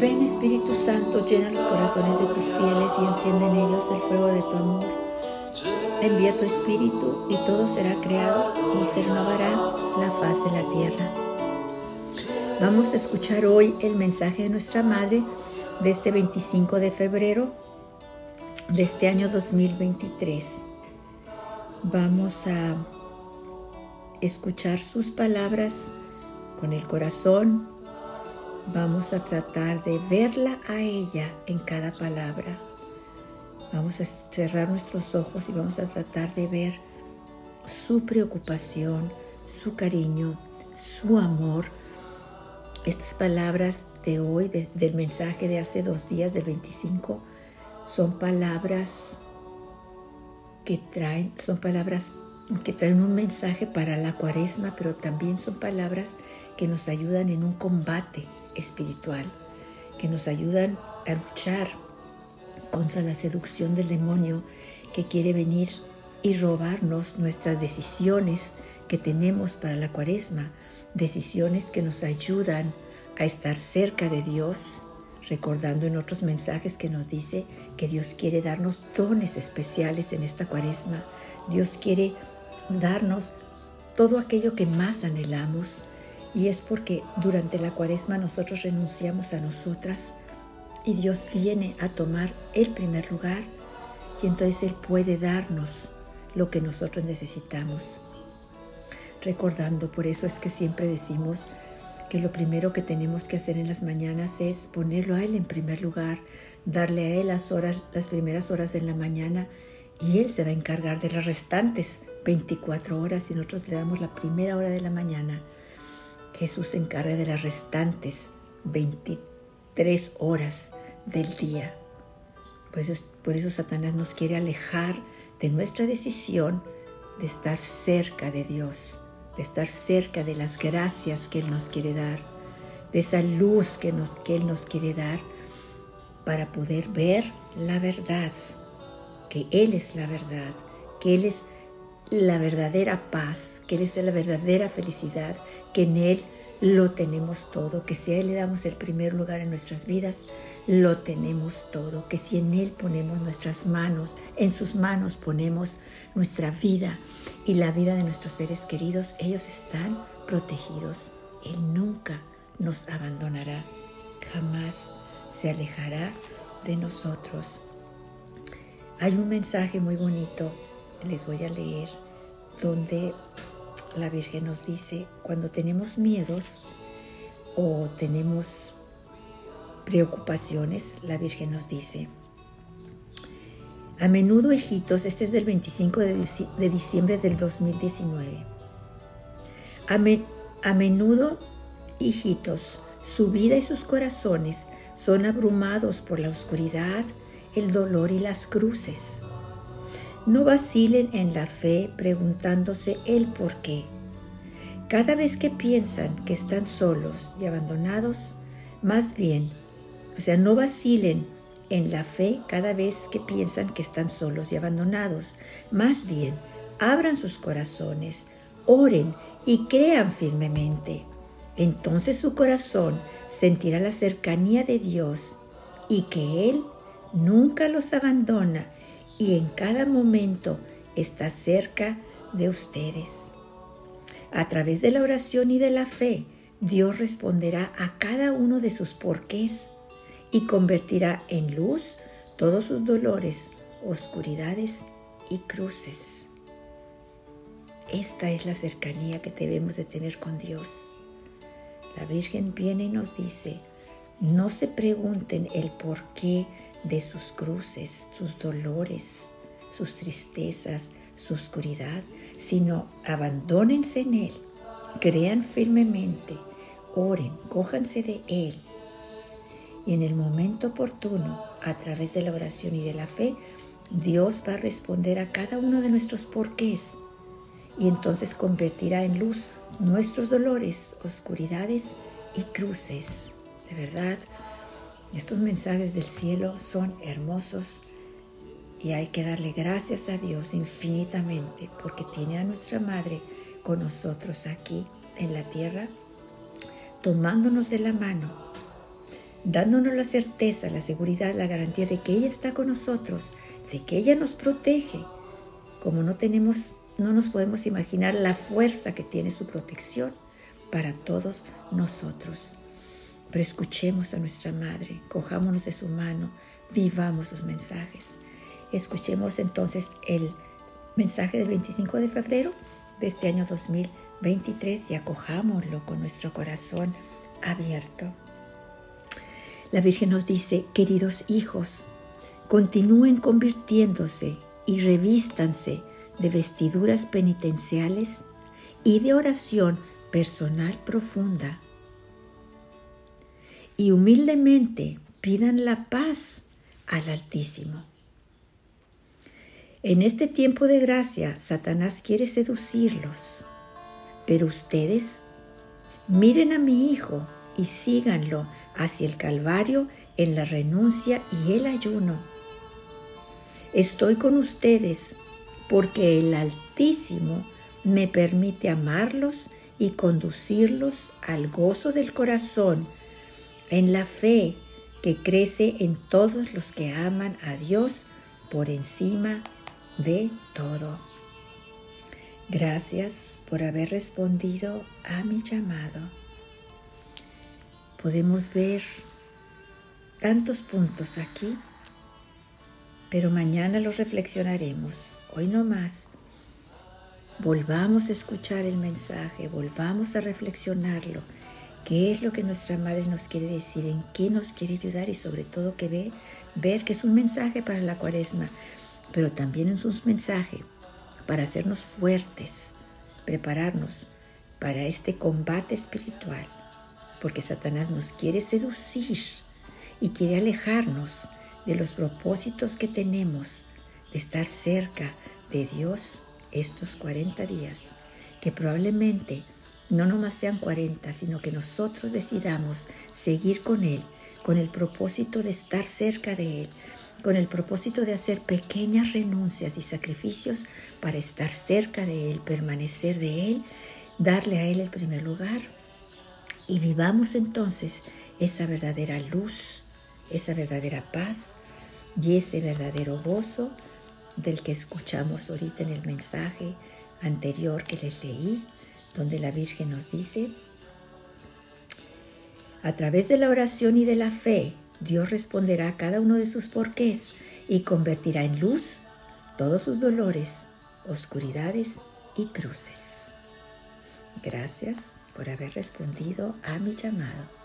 Ven Espíritu Santo, llena los corazones de tus fieles y enciende en ellos el fuego de tu amor. Envía tu Espíritu y todo será creado y se renovará la faz de la tierra. Vamos a escuchar hoy el mensaje de nuestra Madre de este 25 de febrero de este año 2023. Vamos a escuchar sus palabras con el corazón. Vamos a tratar de verla a ella en cada palabra. Vamos a cerrar nuestros ojos y vamos a tratar de ver su preocupación, su cariño, su amor. Estas palabras de hoy, del mensaje de hace dos días, del 25, son palabras que traen, son palabras que traen un mensaje para la cuaresma, pero también son palabras que nos ayudan en un combate espiritual, que nos ayudan a luchar contra la seducción del demonio que quiere venir y robarnos nuestras decisiones que tenemos para la cuaresma, decisiones que nos ayudan a estar cerca de Dios, recordando en otros mensajes que nos dice que Dios quiere darnos dones especiales en esta cuaresma. Dios quiere darnos todo aquello que más anhelamos y es porque durante la cuaresma nosotros renunciamos a nosotras y Dios viene a tomar el primer lugar y entonces Él puede darnos lo que nosotros necesitamos. Recordando, por eso es que siempre decimos que lo primero que tenemos que hacer en las mañanas es ponerlo a Él en primer lugar, darle a Él las, horas, las primeras horas de la mañana y Él se va a encargar de las restantes 24 horas y nosotros le damos la primera hora de la mañana. Jesús se encarga de las restantes 23 horas del día. Pues por eso Satanás nos quiere alejar de nuestra decisión de estar cerca de Dios, de estar cerca de las gracias que Él nos quiere dar, de esa luz que, nos, que Él nos quiere dar para poder ver la verdad, que Él es la verdad, que Él es la verdadera paz, que Él es la verdadera felicidad, que en Él lo tenemos todo, que si a Él le damos el primer lugar en nuestras vidas, lo tenemos todo, que si en Él ponemos nuestras manos, en sus manos ponemos nuestra vida y la vida de nuestros seres queridos, ellos están protegidos. Él nunca nos abandonará, jamás se alejará de nosotros. Hay un mensaje muy bonito les voy a leer donde la Virgen nos dice, cuando tenemos miedos o tenemos preocupaciones, la Virgen nos dice, a menudo, hijitos, este es del 25 de, diciembre del 2019, a, a menudo, hijitos, su vida y sus corazones son abrumados por la oscuridad, el dolor y las cruces no vacilen en la fe preguntándose el por qué. Cada vez que piensan que están solos y abandonados, más bien, o sea, no vacilen en la fe cada vez que piensan que están solos y abandonados. Más bien, abran sus corazones, oren y crean firmemente. Entonces su corazón sentirá la cercanía de Dios y que Él nunca los abandona y en cada momento está cerca de ustedes. A través de la oración y de la fe, Dios responderá a cada uno de sus porqués y convertirá en luz todos sus dolores, oscuridades y cruces. Esta es la cercanía que debemos de tener con Dios. La Virgen viene y nos dice, no se pregunten el por qué de sus cruces, sus dolores, sus tristezas, su oscuridad, sino abandónense en Él, crean firmemente, oren, cójanse de Él. Y en el momento oportuno, a través de la oración y de la fe, Dios va a responder a cada uno de nuestros porqués y entonces convertirá en luz nuestros dolores, oscuridades y cruces. De verdad, estos mensajes del cielo son hermosos y hay que darle gracias a Dios infinitamente porque tiene a nuestra Madre con nosotros aquí en la tierra, tomándonos de la mano, dándonos la certeza, la seguridad, la garantía de que ella está con nosotros, de que ella nos protege, como no tenemos, no nos podemos imaginar la fuerza que tiene su protección para todos nosotros. Pero escuchemos a nuestra madre, cojámonos de su mano, vivamos sus mensajes. Escuchemos entonces el mensaje del 25 de febrero de este año 2023 y acojámoslo con nuestro corazón abierto. La Virgen nos dice, queridos hijos, continúen convirtiéndose y revístanse de vestiduras penitenciales y de oración personal profunda. Y humildemente pidan la paz al Altísimo. En este tiempo de gracia, Satanás quiere seducirlos, pero ustedes miren a mi Hijo y síganlo hacia el Calvario en la renuncia y el ayuno. Estoy con ustedes porque el Altísimo me permite amarlos y conducirlos al gozo del corazón, en la fe que crece en todos los que aman a Dios por encima de todo. Gracias por haber respondido a mi llamado podemos ver tantos puntos aquí, pero mañana los reflexionaremos. Hoy no más. Volvamos a escuchar el mensaje, volvamos a reflexionarlo. ¿Qué es lo que nuestra madre nos quiere decir? ¿En qué nos quiere ayudar? Y sobre todo que ve, ver que es un mensaje para la cuaresma, pero también es un mensaje para hacernos fuertes, prepararnos para este combate espiritual porque Satanás nos quiere seducir y quiere alejarnos de los propósitos que tenemos de estar cerca de Dios estos 40 días, que probablemente no nomás sean 40, sino que nosotros decidamos seguir con Él, con el propósito de estar cerca de Él, con el propósito de hacer pequeñas renuncias y sacrificios para estar cerca de Él, permanecer de Él, darle a Él el primer lugar. Y vivamos entonces esa verdadera luz, esa verdadera paz y ese verdadero gozo del que escuchamos ahorita en el mensaje anterior que les leí, donde la Virgen nos dice, a través de la oración y de la fe, Dios responderá a cada uno de sus porqués y convertirá en luz todos sus dolores, oscuridades y cruces. Gracias por haber respondido a mi llamado.